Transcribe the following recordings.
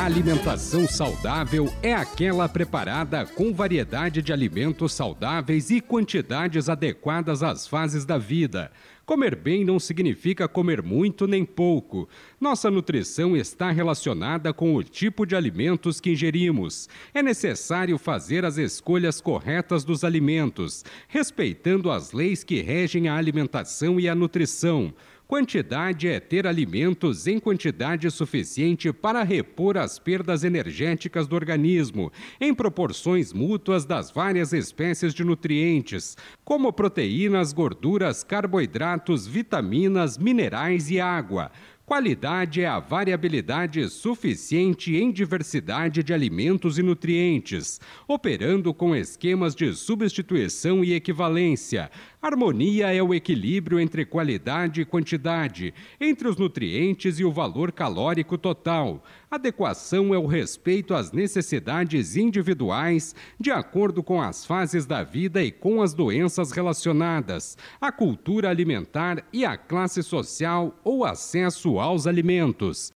A alimentação saudável é aquela preparada com variedade de alimentos saudáveis e quantidades adequadas às fases da vida. Comer bem não significa comer muito nem pouco. Nossa nutrição está relacionada com o tipo de alimentos que ingerimos. É necessário fazer as escolhas corretas dos alimentos, respeitando as leis que regem a alimentação e a nutrição. Quantidade é ter alimentos em quantidade suficiente para repor as perdas energéticas do organismo, em proporções mútuas das várias espécies de nutrientes, como proteínas, gorduras, carboidratos, vitaminas, minerais e água. Qualidade é a variabilidade suficiente em diversidade de alimentos e nutrientes, operando com esquemas de substituição e equivalência. Harmonia é o equilíbrio entre qualidade e quantidade, entre os nutrientes e o valor calórico total. Adequação é o respeito às necessidades individuais, de acordo com as fases da vida e com as doenças relacionadas, a cultura alimentar e a classe social ou acesso aos alimentos.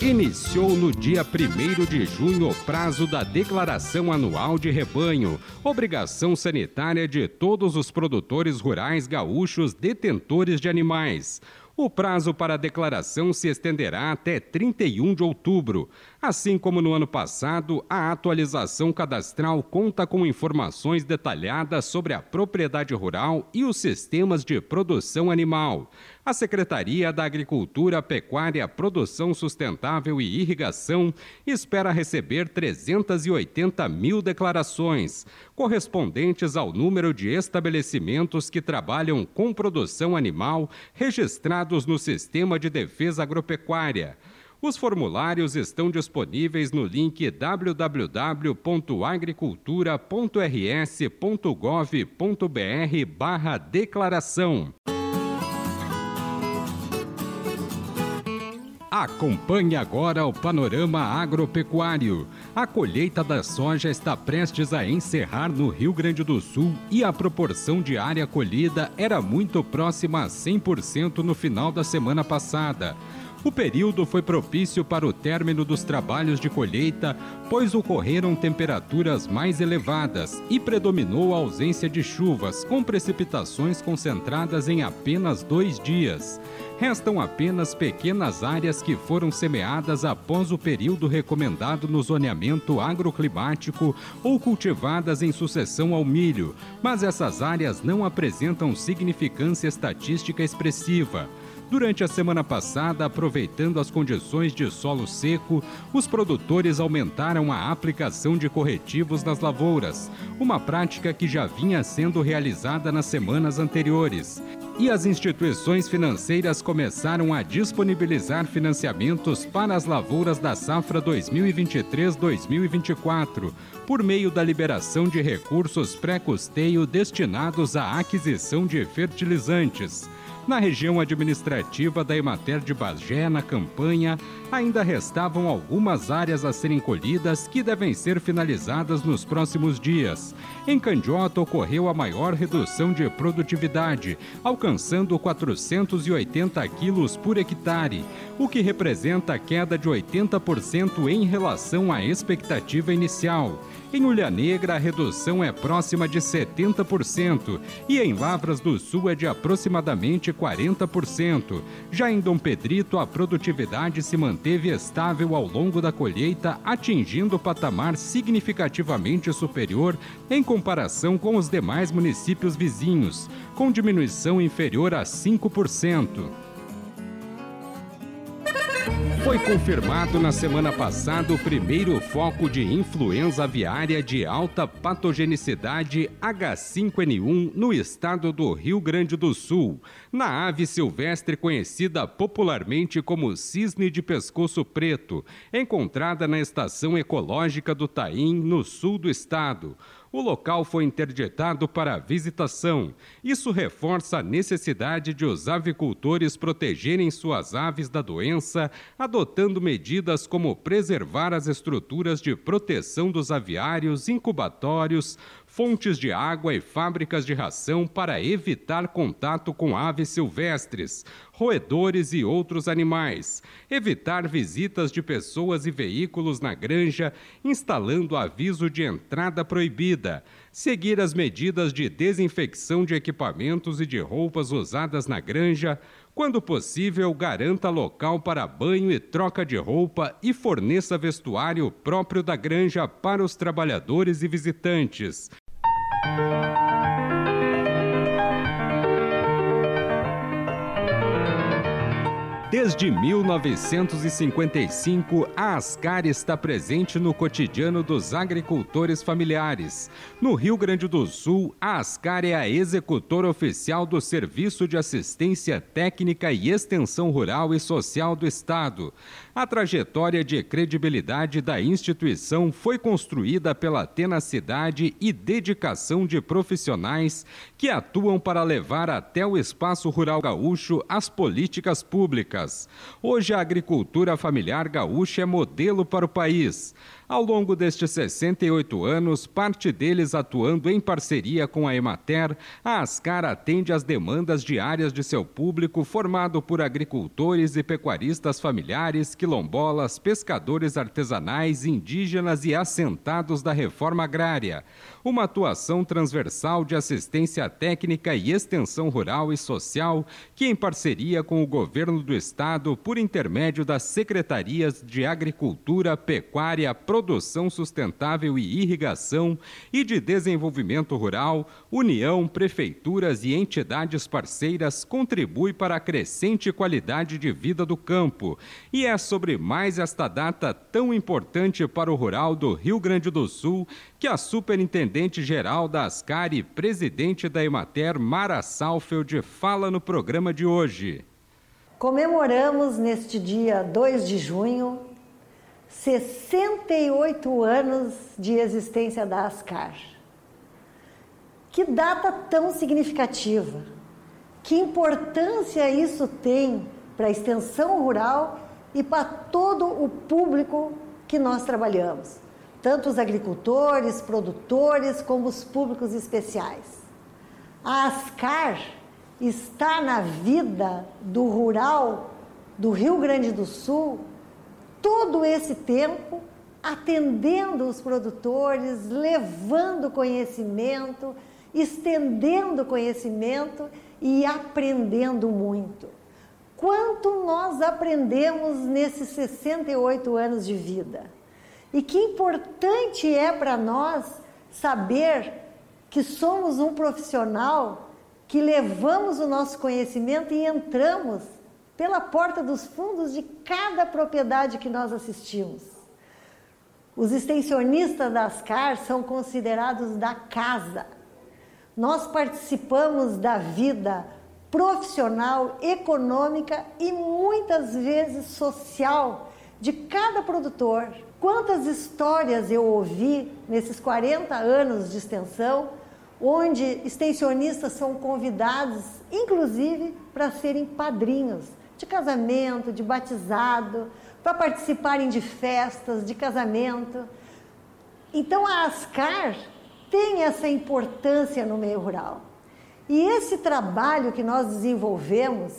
Iniciou no dia 1 de junho o prazo da declaração anual de rebanho, obrigação sanitária de todos os produtores rurais gaúchos detentores de animais. O prazo para a declaração se estenderá até 31 de outubro. Assim como no ano passado, a atualização cadastral conta com informações detalhadas sobre a propriedade rural e os sistemas de produção animal. A Secretaria da Agricultura, Pecuária, Produção Sustentável e Irrigação espera receber 380 mil declarações, correspondentes ao número de estabelecimentos que trabalham com produção animal registrados no Sistema de Defesa Agropecuária. Os formulários estão disponíveis no link www.agricultura.rs.gov.br declaração. Acompanhe agora o panorama agropecuário. A colheita da soja está prestes a encerrar no Rio Grande do Sul e a proporção de área colhida era muito próxima a 100% no final da semana passada. O período foi propício para o término dos trabalhos de colheita, pois ocorreram temperaturas mais elevadas e predominou a ausência de chuvas, com precipitações concentradas em apenas dois dias. Restam apenas pequenas áreas que foram semeadas após o período recomendado no zoneamento agroclimático ou cultivadas em sucessão ao milho, mas essas áreas não apresentam significância estatística expressiva. Durante a semana passada, aproveitando as condições de solo seco, os produtores aumentaram a aplicação de corretivos nas lavouras, uma prática que já vinha sendo realizada nas semanas anteriores. E as instituições financeiras começaram a disponibilizar financiamentos para as lavouras da safra 2023-2024, por meio da liberação de recursos pré-custeio destinados à aquisição de fertilizantes. Na região administrativa da Emater de Bagé, na campanha, ainda restavam algumas áreas a serem colhidas que devem ser finalizadas nos próximos dias. Em Candiota ocorreu a maior redução de produtividade, alcançando 480 quilos por hectare, o que representa queda de 80% em relação à expectativa inicial. Em Ulha Negra, a redução é próxima de 70% e em Lavras do Sul é de aproximadamente 40%. Já em Dom Pedrito, a produtividade se manteve estável ao longo da colheita, atingindo patamar significativamente superior em comparação com os demais municípios vizinhos, com diminuição inferior a 5%. Foi confirmado na semana passada o primeiro foco de influenza aviária de alta patogenicidade H5N1 no estado do Rio Grande do Sul, na ave silvestre conhecida popularmente como cisne de pescoço preto, encontrada na estação ecológica do Taim, no sul do estado o local foi interditado para visitação. Isso reforça a necessidade de os avicultores protegerem suas aves da doença, adotando medidas como preservar as estruturas de proteção dos aviários, incubatórios, fontes de água e fábricas de ração para evitar contato com aves silvestres, roedores e outros animais, evitar visitas de pessoas e veículos na granja, instalando aviso de entrada proibida, seguir as medidas de desinfecção de equipamentos e de roupas usadas na granja, quando possível, garanta local para banho e troca de roupa e forneça vestuário próprio da granja para os trabalhadores e visitantes. Desde 1955, a Ascar está presente no cotidiano dos agricultores familiares. No Rio Grande do Sul, a Ascar é a executora oficial do Serviço de Assistência Técnica e Extensão Rural e Social do Estado. A trajetória de credibilidade da instituição foi construída pela tenacidade e dedicação de profissionais que atuam para levar até o espaço rural gaúcho as políticas públicas Hoje a agricultura familiar gaúcha é modelo para o país. Ao longo destes 68 anos, parte deles atuando em parceria com a Emater, a Ascar atende às demandas diárias de seu público formado por agricultores e pecuaristas familiares, quilombolas, pescadores artesanais, indígenas e assentados da reforma agrária. Uma atuação transversal de assistência técnica e extensão rural e social que, em parceria com o governo do estado, por intermédio das secretarias de Agricultura, Pecuária, Produção Sustentável e Irrigação e de Desenvolvimento Rural, União, prefeituras e entidades parceiras contribui para a crescente qualidade de vida do campo. E é sobre mais esta data tão importante para o rural do Rio Grande do Sul que a superintendente-geral da Ascar e presidente da Emater, Mara Salfeld, fala no programa de hoje. Comemoramos neste dia 2 de junho 68 anos de existência da Ascar. Que data tão significativa! Que importância isso tem para a extensão rural e para todo o público que nós trabalhamos, tanto os agricultores, produtores, como os públicos especiais. A Ascar está na vida do rural do Rio Grande do Sul todo esse tempo atendendo os produtores, levando conhecimento, estendendo conhecimento e aprendendo muito. Quanto nós aprendemos nesses 68 anos de vida? E que importante é para nós saber que somos um profissional que levamos o nosso conhecimento e entramos pela porta dos fundos de cada propriedade que nós assistimos. Os extensionistas das CAR são considerados da casa. Nós participamos da vida profissional, econômica e muitas vezes social de cada produtor. Quantas histórias eu ouvi nesses 40 anos de extensão, onde extensionistas são convidados, inclusive, para serem padrinhos de casamento, de batizado, para participarem de festas, de casamento. Então a ASCAR tem essa importância no meio rural. E esse trabalho que nós desenvolvemos,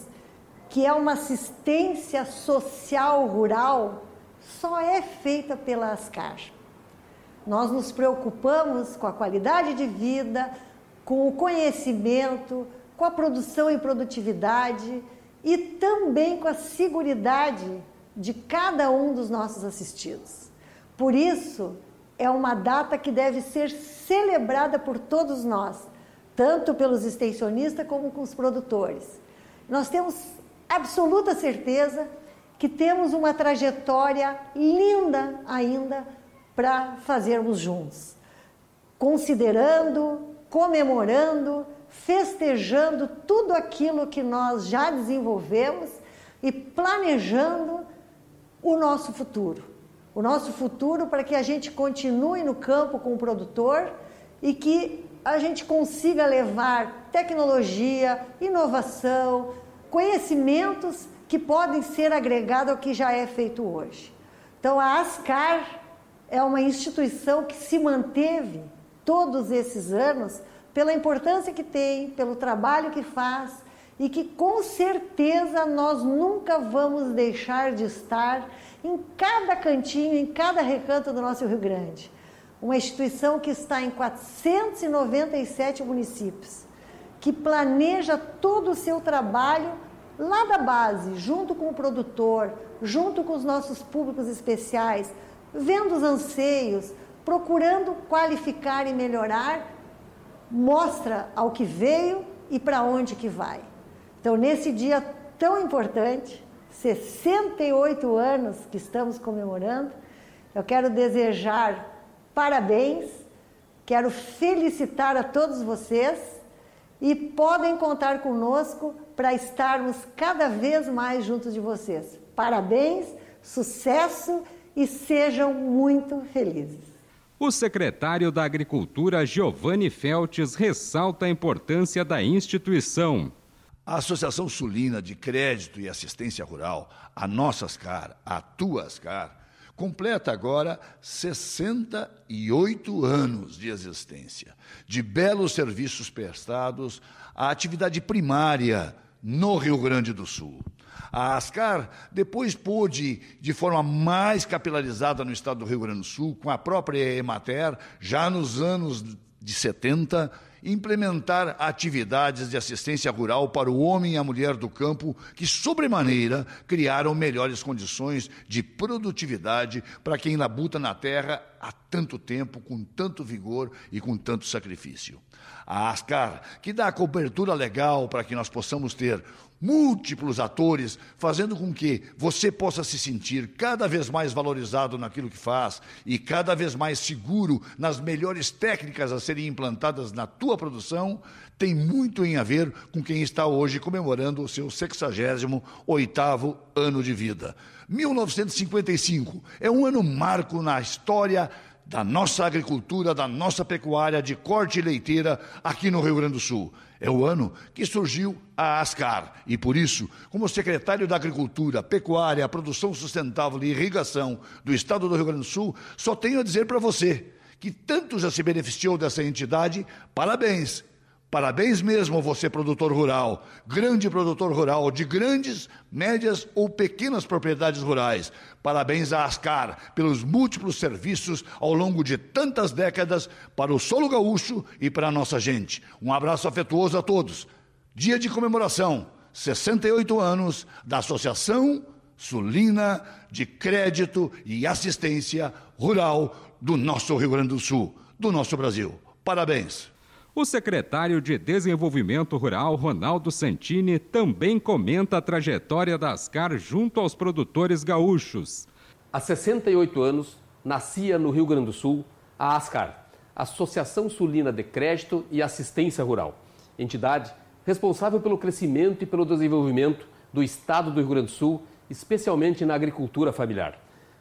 que é uma assistência social rural, só é feita pela ASCAR. Nós nos preocupamos com a qualidade de vida, com o conhecimento, com a produção e produtividade e também com a segurança de cada um dos nossos assistidos. Por isso, é uma data que deve ser celebrada por todos nós, tanto pelos extensionistas como com os produtores. Nós temos absoluta certeza que temos uma trajetória linda ainda para fazermos juntos, considerando, comemorando, festejando tudo aquilo que nós já desenvolvemos e planejando o nosso futuro. O nosso futuro para que a gente continue no campo com o produtor e que a gente consiga levar tecnologia, inovação, conhecimentos que podem ser agregados ao que já é feito hoje. Então, a ASCAR é uma instituição que se manteve todos esses anos pela importância que tem, pelo trabalho que faz e que com certeza nós nunca vamos deixar de estar em cada cantinho, em cada recanto do nosso Rio Grande. Uma instituição que está em 497 municípios, que planeja todo o seu trabalho lá da base, junto com o produtor, junto com os nossos públicos especiais, vendo os anseios, procurando qualificar e melhorar, mostra ao que veio e para onde que vai. Então, nesse dia tão importante, 68 anos que estamos comemorando, eu quero desejar parabéns, quero felicitar a todos vocês e podem contar conosco para estarmos cada vez mais juntos de vocês. Parabéns, sucesso e sejam muito felizes. O secretário da Agricultura, Giovanni Feltes, ressalta a importância da instituição. A Associação Sulina de Crédito e Assistência Rural, a Nossascar, a Tuascar, completa agora 68 anos de existência, de belos serviços prestados à atividade primária no Rio Grande do Sul. A Ascar depois pôde, de forma mais capilarizada no estado do Rio Grande do Sul, com a própria Emater, já nos anos de 70, implementar atividades de assistência rural para o homem e a mulher do campo que, sobremaneira, criaram melhores condições de produtividade para quem labuta na terra há tanto tempo, com tanto vigor e com tanto sacrifício. A ASCAR, que dá cobertura legal para que nós possamos ter múltiplos atores, fazendo com que você possa se sentir cada vez mais valorizado naquilo que faz e cada vez mais seguro nas melhores técnicas a serem implantadas na tua produção, tem muito em a ver com quem está hoje comemorando o seu 68º ano de vida. 1955 é um ano marco na história da nossa agricultura, da nossa pecuária de corte leiteira aqui no Rio Grande do Sul. É o ano que surgiu a ASCAR e, por isso, como secretário da Agricultura, Pecuária, Produção Sustentável e Irrigação do Estado do Rio Grande do Sul, só tenho a dizer para você que tanto já se beneficiou dessa entidade, parabéns Parabéns mesmo a você, produtor rural, grande produtor rural de grandes, médias ou pequenas propriedades rurais. Parabéns à Ascar pelos múltiplos serviços ao longo de tantas décadas para o solo gaúcho e para a nossa gente. Um abraço afetuoso a todos. Dia de comemoração, 68 anos da Associação Sulina de Crédito e Assistência Rural do nosso Rio Grande do Sul, do nosso Brasil. Parabéns. O secretário de Desenvolvimento Rural, Ronaldo Santini, também comenta a trajetória da Ascar junto aos produtores gaúchos. Há 68 anos, nascia no Rio Grande do Sul a Ascar, Associação Sulina de Crédito e Assistência Rural, entidade responsável pelo crescimento e pelo desenvolvimento do estado do Rio Grande do Sul, especialmente na agricultura familiar.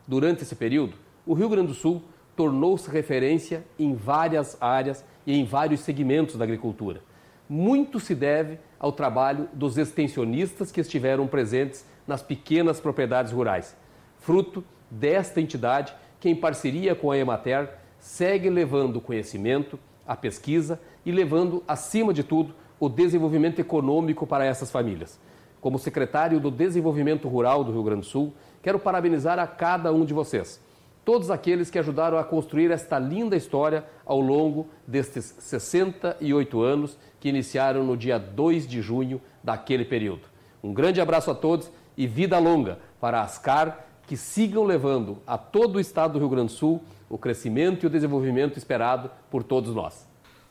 Durante esse período, o Rio Grande do Sul tornou-se referência em várias áreas e em vários segmentos da agricultura. Muito se deve ao trabalho dos extensionistas que estiveram presentes nas pequenas propriedades rurais, fruto desta entidade que, em parceria com a Emater, segue levando o conhecimento, a pesquisa e levando, acima de tudo, o desenvolvimento econômico para essas famílias. Como secretário do Desenvolvimento Rural do Rio Grande do Sul, quero parabenizar a cada um de vocês todos aqueles que ajudaram a construir esta linda história ao longo destes 68 anos que iniciaram no dia 2 de junho daquele período. Um grande abraço a todos e vida longa para a Ascar, que sigam levando a todo o estado do Rio Grande do Sul o crescimento e o desenvolvimento esperado por todos nós.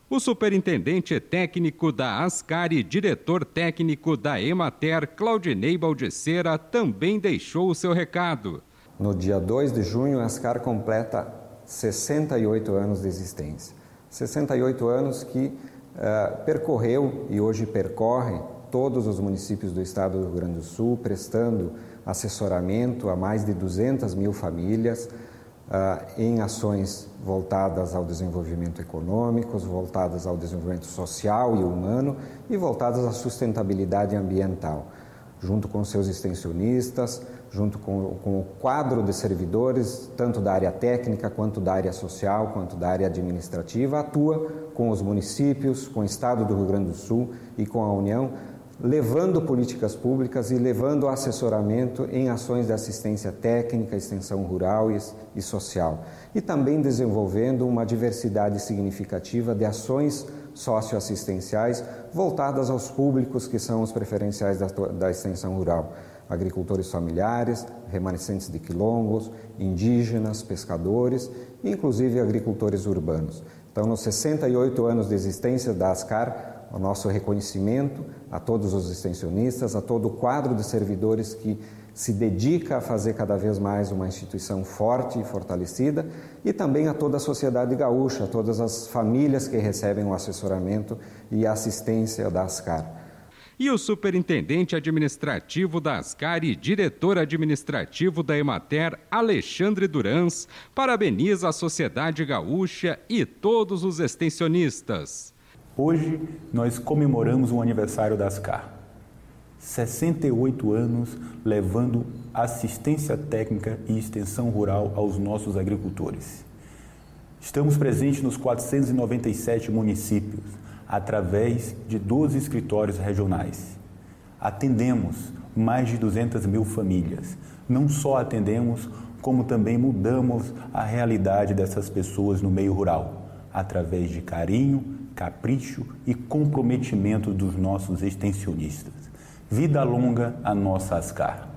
O superintendente técnico da ASCAR e diretor técnico da Emater, Claudinei Baldicera, também deixou o seu recado. No dia 2 de junho, a ASCAR completa 68 anos de existência. 68 anos que uh, percorreu e hoje percorre todos os municípios do estado do Rio Grande do Sul, prestando assessoramento a mais de 200 mil famílias uh, em ações voltadas ao desenvolvimento econômico, voltadas ao desenvolvimento social e humano e voltadas à sustentabilidade ambiental, junto com seus extensionistas, junto com, com, o quadro de servidores, tanto da área técnica, quanto da área social, quanto da área administrativa, atua com os municípios, com o Estado do Rio Grande do Sul e com a União, levando políticas públicas e levando assessoramento em ações de assistência técnica, extensão rural e, e social. E também desenvolvendo uma diversidade significativa de ações socioassistenciais voltadas aos públicos que são os preferenciais da, da extensão rural agricultores familiares, remanescentes de quilombos, indígenas, pescadores inclusive agricultores urbanos. Então, nos 68 anos de existência da ASCAR, o nosso reconhecimento a todos os extensionistas, a todo o quadro de servidores que se dedica a fazer cada vez mais uma instituição forte e fortalecida, e também a toda a sociedade gaúcha, a todas as famílias que recebem o assessoramento e assistência da ASCAR e o superintendente administrativo da Ascar e diretor administrativo da Emater, Alexandre Durans, parabeniza a sociedade gaúcha e todos os extensionistas. Hoje nós comemoramos o aniversário da Ascar. 68 anos levando assistência técnica e extensão rural aos nossos agricultores. Estamos presentes nos 497 municípios, através de 12 escritórios regionais. Atendemos mais de 200 mil famílias. Não só atendemos, como também mudamos a realidade dessas pessoas no meio rural, através de carinho, capricho e comprometimento dos nossos extensionistas. Vida longa a nossa Ascar.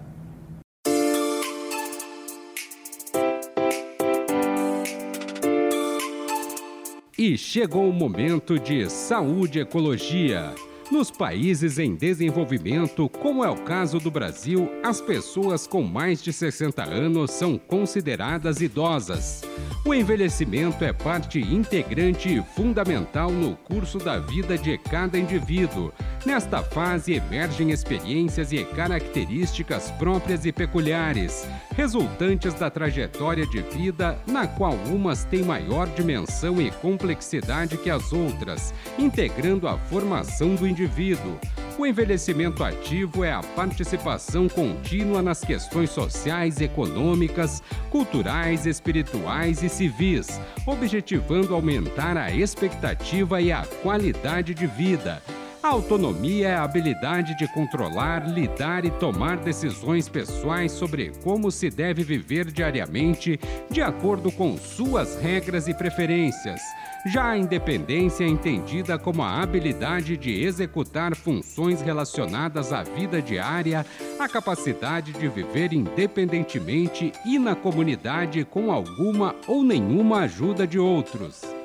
E chegou o momento de saúde e ecologia. Nos países em desenvolvimento, como é o caso do Brasil, as pessoas com mais de 60 anos são consideradas idosas. O envelhecimento é parte integrante e fundamental no curso da vida de cada indivíduo Nesta fase emergem experiências e características próprias e peculiares, resultantes da trajetória de vida, na qual umas têm maior dimensão e complexidade que as outras, integrando a formação do indivíduo. O envelhecimento ativo é a participação contínua nas questões sociais, econômicas, culturais, espirituais e civis, objetivando aumentar a expectativa e a qualidade de vida autonomia é a habilidade de controlar, lidar e tomar decisões pessoais sobre como se deve viver diariamente, de acordo com suas regras e preferências. Já a independência é entendida como a habilidade de executar funções relacionadas à vida diária, a capacidade de viver independentemente e na comunidade com alguma ou nenhuma ajuda de outros.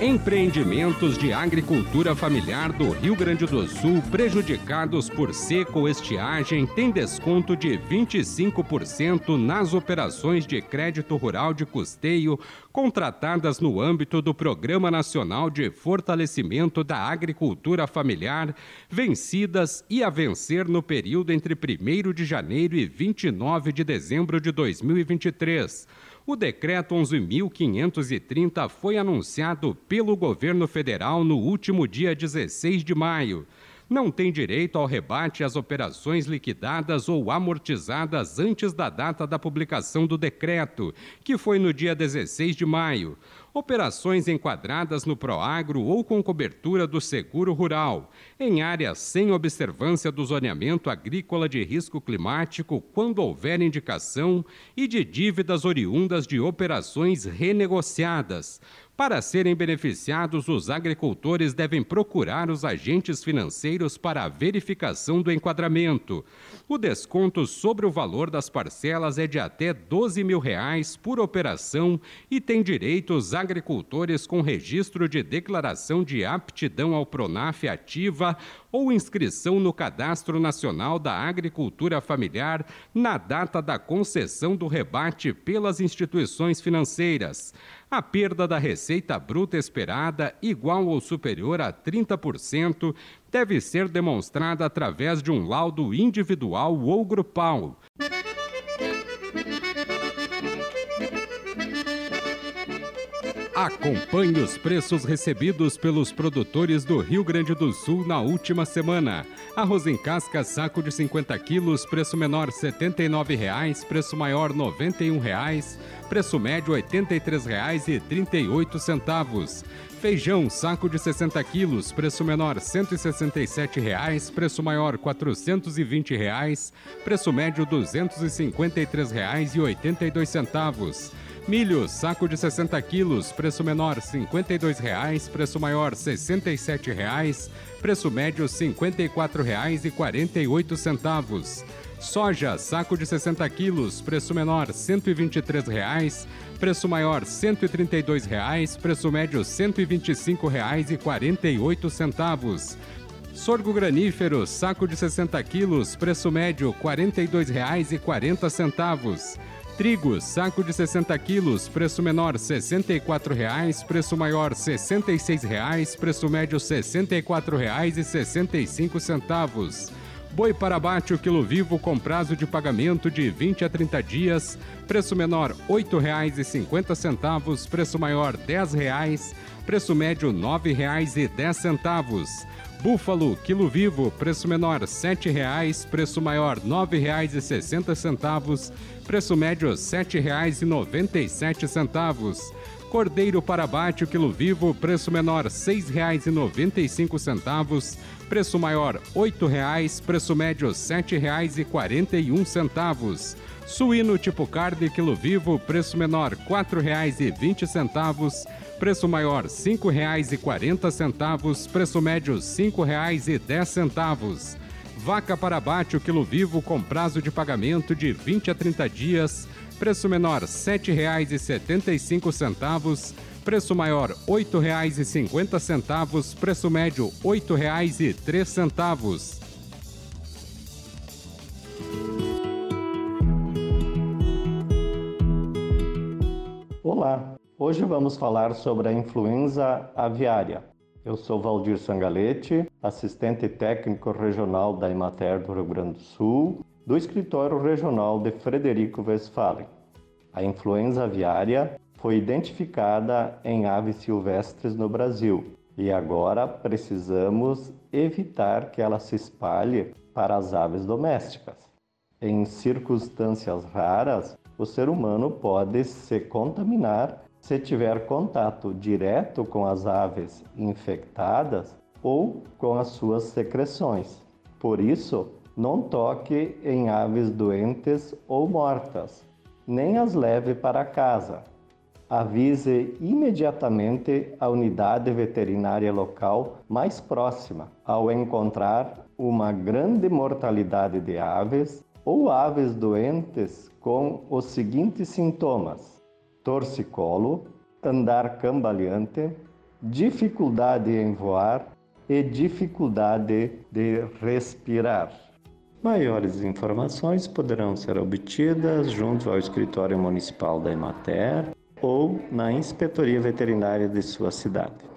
Empreendimentos de agricultura familiar do Rio Grande do Sul prejudicados por seca ou estiagem têm desconto de 25% nas operações de crédito rural de custeio contratadas no âmbito do Programa Nacional de Fortalecimento da Agricultura Familiar, vencidas e a vencer no período entre 1 de janeiro e 29 de dezembro de 2023. O decreto 11.530 foi anunciado pelo governo federal no último dia 16 de maio. Não tem direito ao rebate às operações liquidadas ou amortizadas antes da data da publicação do decreto, que foi no dia 16 de maio. Operações enquadradas no Proagro ou com cobertura do seguro rural, em áreas sem observância do zoneamento agrícola de risco climático quando houver indicação e de dívidas oriundas de operações renegociadas Para serem beneficiados, os agricultores devem procurar os agentes financeiros para a verificação do enquadramento. O desconto sobre o valor das parcelas é de até 12 mil reais por operação e tem direito os agricultores com registro de declaração de aptidão ao Pronaf ativa ou inscrição no Cadastro Nacional da Agricultura Familiar na data da concessão do rebate pelas instituições financeiras. A perda da receita bruta esperada, igual ou superior a 30%, deve ser demonstrada através de um laudo individual ou grupal. Acompanhe os preços recebidos pelos produtores do Rio Grande do Sul na última semana. Arroz em casca, saco de 50 quilos, preço menor R$ 79,00, preço maior R$ 91,00, preço médio R$ 83,38. Feijão, saco de 60 quilos, preço menor R$ 167,00, preço maior R$ 420,00, preço médio R$ 253,82. Milho, saco de 60 quilos, preço menor R$ 52,00, preço maior R$ 67,00, preço médio R$ 54,48. Soja, saco de 60 quilos, preço menor R$ 123,00, preço maior R$ 132,00, preço médio R$ 125,48. Sorgo granífero, saco de 60 quilos, preço médio R$ 42,40. Trigo, saco de 60 quilos, preço menor R$ 64,00, preço maior R$ 66,00, preço médio R$ 64,65. Boi para abate o quilo vivo com prazo de pagamento de 20 a 30 dias, preço menor R$ 8,50, preço maior R$ 10,00, preço médio R$ 9,10. Búfalo, quilo vivo, preço menor R$ 7,00, preço maior R$ 9,60, preço médio R$ 7,97. Cordeiro para abate, o quilo vivo, preço menor R$ 6,95, preço maior R$ 8,00, preço médio R$ 7,41. Suíno tipo carne, quilo vivo, preço menor R$ 4,20, preço maior R$ 5,40, preço médio R$ 5,10. Vaca para abate, o quilo vivo com prazo de pagamento de 20 a 30 dias, preço menor R$ 7,75, preço maior R$ 8,50, preço médio R$ 8,03. Olá, hoje vamos falar sobre a influenza aviária. Eu sou Valdir Sangalete, assistente técnico regional da Emater do Rio Grande do Sul, do escritório regional de Frederico Westphalen. A influenza aviária foi identificada em aves silvestres no Brasil e agora precisamos evitar que ela se espalhe para as aves domésticas. Em circunstâncias raras, o ser humano pode se contaminar se tiver contato direto com as aves infectadas ou com as suas secreções. Por isso, não toque em aves doentes ou mortas, nem as leve para casa. Avise imediatamente a unidade veterinária local mais próxima ao encontrar uma grande mortalidade de aves ou aves doentes com os seguintes sintomas: torcicolo, andar cambaleante, dificuldade em voar e dificuldade de respirar. Maiores informações poderão ser obtidas junto ao escritório municipal da Emater ou na inspetoria veterinária de sua cidade.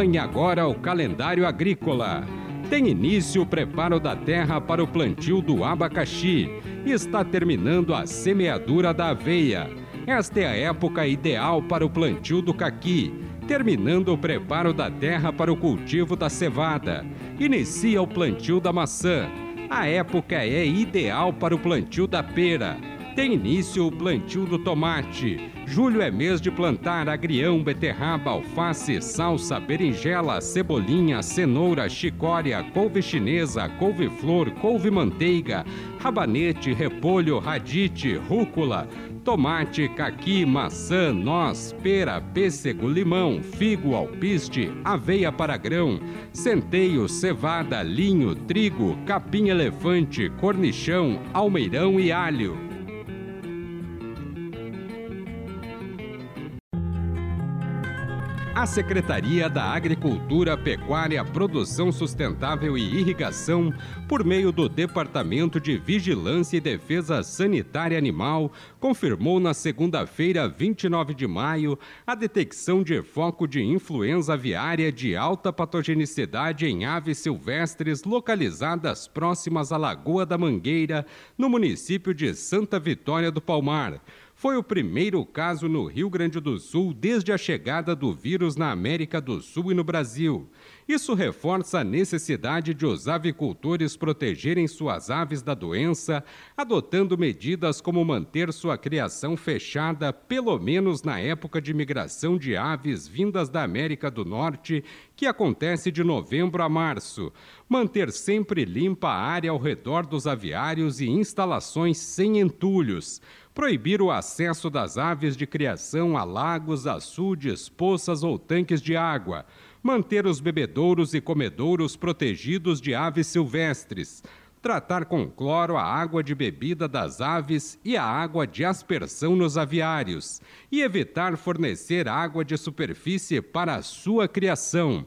Acompanhe agora o calendário agrícola. Tem início o preparo da terra para o plantio do abacaxi está terminando a semeadura da aveia. Esta é a época ideal para o plantio do caqui, terminando o preparo da terra para o cultivo da cevada. Inicia o plantio da maçã. A época é ideal para o plantio da pera. Tem início o plantio do tomate Julho é mês de plantar agrião, beterraba, alface, salsa, berinjela, cebolinha, cenoura, chicória, couve chinesa, couve-flor, couve-manteiga, rabanete, repolho, radite, rúcula, tomate, caqui, maçã, noz, pera, pêssego, limão, figo, alpiste, aveia para grão, centeio, cevada, linho, trigo, capim-elefante, cornichão, almeirão e alho. A Secretaria da Agricultura, Pecuária, Produção Sustentável e Irrigação, por meio do Departamento de Vigilância e Defesa Sanitária Animal, confirmou na segunda-feira, 29 de maio, a detecção de foco de influenza aviária de alta patogenicidade em aves silvestres localizadas próximas à Lagoa da Mangueira, no município de Santa Vitória do Palmar foi o primeiro caso no Rio Grande do Sul desde a chegada do vírus na América do Sul e no Brasil. Isso reforça a necessidade de os avicultores protegerem suas aves da doença, adotando medidas como manter sua criação fechada, pelo menos na época de migração de aves vindas da América do Norte, que acontece de novembro a março. Manter sempre limpa a área ao redor dos aviários e instalações sem entulhos proibir o acesso das aves de criação a lagos, açudes, poças ou tanques de água, manter os bebedouros e comedouros protegidos de aves silvestres, tratar com cloro a água de bebida das aves e a água de aspersão nos aviários. E evitar fornecer água de superfície para a sua criação.